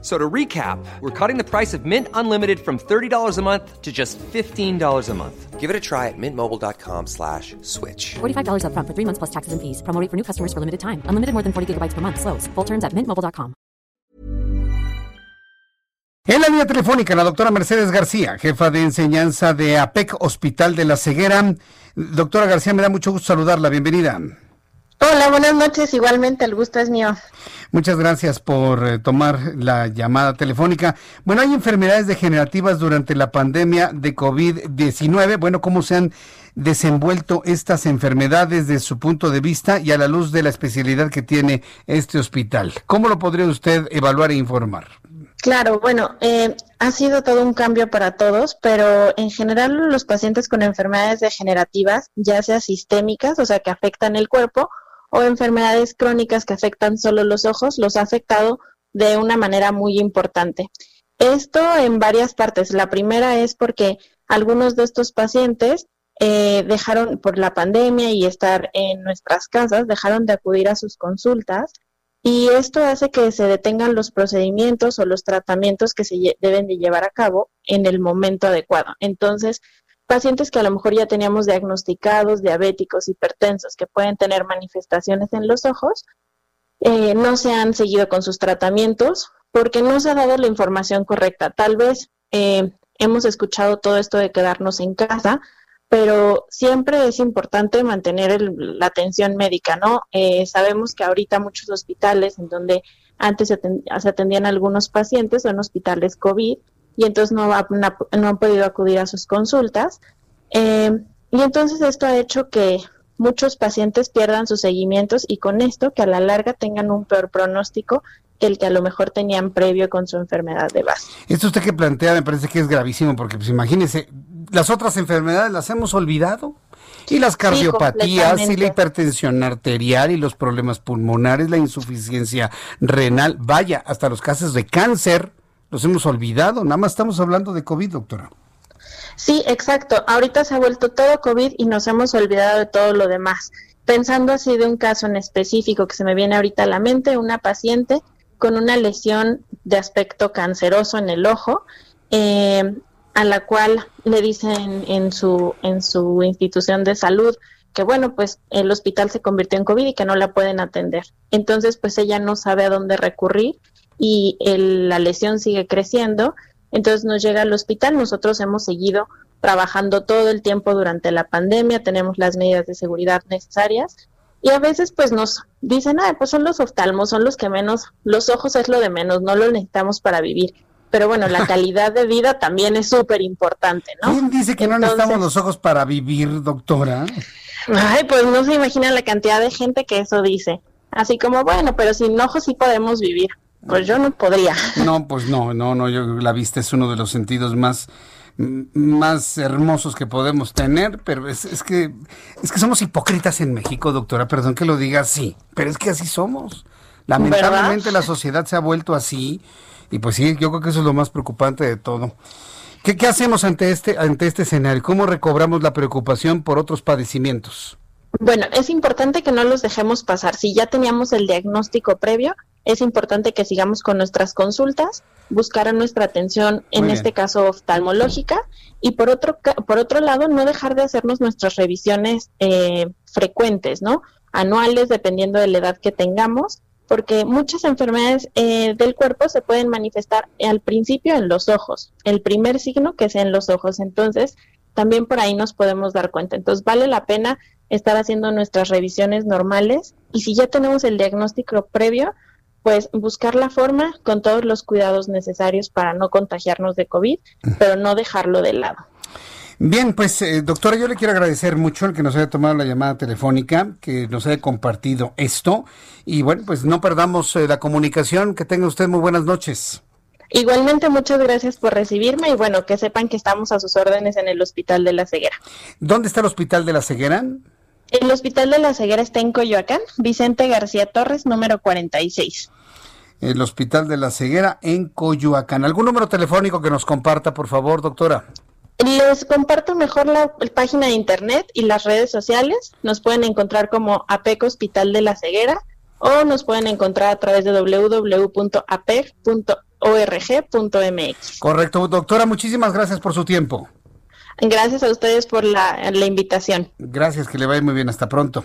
So to recap, we're cutting the price of Mint Unlimited from $30 a month to just $15 a month. Give it a try at mintmobile.com slash switch. $45 upfront for three months plus taxes and fees. Promo rate for new customers for limited time. Unlimited more than 40 gigabytes per month. Slows. Full terms at mintmobile.com. En la línea telefónica, la doctora Mercedes García, jefa de enseñanza de APEC Hospital de la Ceguera. Doctora García, me da mucho gusto saludarla. Bienvenida. Hola, buenas noches. Igualmente, el gusto es mío. Muchas gracias por eh, tomar la llamada telefónica. Bueno, hay enfermedades degenerativas durante la pandemia de COVID-19. Bueno, ¿cómo se han desenvuelto estas enfermedades desde su punto de vista y a la luz de la especialidad que tiene este hospital? ¿Cómo lo podría usted evaluar e informar? Claro, bueno, eh, ha sido todo un cambio para todos, pero en general los pacientes con enfermedades degenerativas, ya sea sistémicas, o sea, que afectan el cuerpo, o enfermedades crónicas que afectan solo los ojos, los ha afectado de una manera muy importante. Esto en varias partes. La primera es porque algunos de estos pacientes eh, dejaron por la pandemia y estar en nuestras casas, dejaron de acudir a sus consultas y esto hace que se detengan los procedimientos o los tratamientos que se deben de llevar a cabo en el momento adecuado. Entonces, pacientes que a lo mejor ya teníamos diagnosticados, diabéticos, hipertensos, que pueden tener manifestaciones en los ojos, eh, no se han seguido con sus tratamientos porque no se ha dado la información correcta. Tal vez eh, hemos escuchado todo esto de quedarnos en casa, pero siempre es importante mantener la atención médica, ¿no? Eh, sabemos que ahorita muchos hospitales en donde antes se, atendían algunos pacientes son hospitales COVID y entonces no, no han podido acudir a sus consultas. Eh, y entonces esto ha hecho que muchos pacientes pierdan sus seguimientos y con esto que a la larga tengan un peor pronóstico que el que a lo mejor tenían previo con su enfermedad de base. Esto usted que plantea me parece que es gravísimo porque pues imagínese, las otras enfermedades las hemos olvidado. Y las cardiopatías y la hipertensión arterial y los problemas pulmonares, la insuficiencia renal, vaya, hasta los casos de cáncer los hemos olvidado, nada más estamos hablando de COVID, doctora. Sí, exacto. Ahorita se ha vuelto todo COVID y nos hemos olvidado de todo lo demás. Pensando así de un caso en específico que se me viene ahorita a la mente, una paciente con una lesión de aspecto canceroso en el ojo, eh, a la cual le dicen en su, en su institución de salud que bueno, pues el hospital se convirtió en COVID y que no la pueden atender. Entonces, pues ella no sabe a dónde recurrir y la lesión sigue creciendo, entonces nos llega al hospital, nosotros hemos seguido trabajando todo el tiempo durante la pandemia, tenemos las medidas de seguridad necesarias y a veces pues nos dicen, ah, pues son los oftalmos, son los que menos, los ojos es lo de menos, no lo necesitamos para vivir. Pero bueno, la calidad de vida también es súper importante, ¿no? ¿Quién dice que no necesitamos los ojos para vivir, doctora? Ay, pues no se imagina la cantidad de gente que eso dice. Así como, bueno, pero sin ojos sí podemos vivir. Pues yo no podría. No, pues no, no, no, yo la vista es uno de los sentidos más más hermosos que podemos tener, pero es, es que es que somos hipócritas en México, doctora, perdón que lo diga así, pero es que así somos. Lamentablemente la sociedad se ha vuelto así y pues sí, yo creo que eso es lo más preocupante de todo. ¿Qué, qué hacemos ante este ante este escenario? ¿Cómo recobramos la preocupación por otros padecimientos? Bueno, es importante que no los dejemos pasar. Si ya teníamos el diagnóstico previo, es importante que sigamos con nuestras consultas, buscar nuestra atención, en este caso oftalmológica, y por otro, por otro lado, no dejar de hacernos nuestras revisiones eh, frecuentes, ¿no? Anuales, dependiendo de la edad que tengamos, porque muchas enfermedades eh, del cuerpo se pueden manifestar al principio en los ojos, el primer signo que es en los ojos, entonces también por ahí nos podemos dar cuenta. Entonces vale la pena estar haciendo nuestras revisiones normales y si ya tenemos el diagnóstico previo, pues buscar la forma con todos los cuidados necesarios para no contagiarnos de COVID, pero no dejarlo de lado. Bien, pues eh, doctora, yo le quiero agradecer mucho el que nos haya tomado la llamada telefónica, que nos haya compartido esto y bueno, pues no perdamos eh, la comunicación. Que tenga usted muy buenas noches. Igualmente, muchas gracias por recibirme y bueno, que sepan que estamos a sus órdenes en el Hospital de la Ceguera. ¿Dónde está el Hospital de la Ceguera? El Hospital de la Ceguera está en Coyoacán, Vicente García Torres, número 46. el Hospital de la Ceguera en Coyoacán. ¿Algún número telefónico que nos comparta, por favor, doctora? Les comparto mejor la, página de internet y las redes sociales. Nos pueden encontrar como APEC Hospital de la Ceguera o nos pueden encontrar a través de www.apec.org.mx. Correcto, doctora, muchísimas gracias por su tiempo. Gracias a ustedes por la, invitación. Gracias, que le vaya muy bien. Hasta pronto.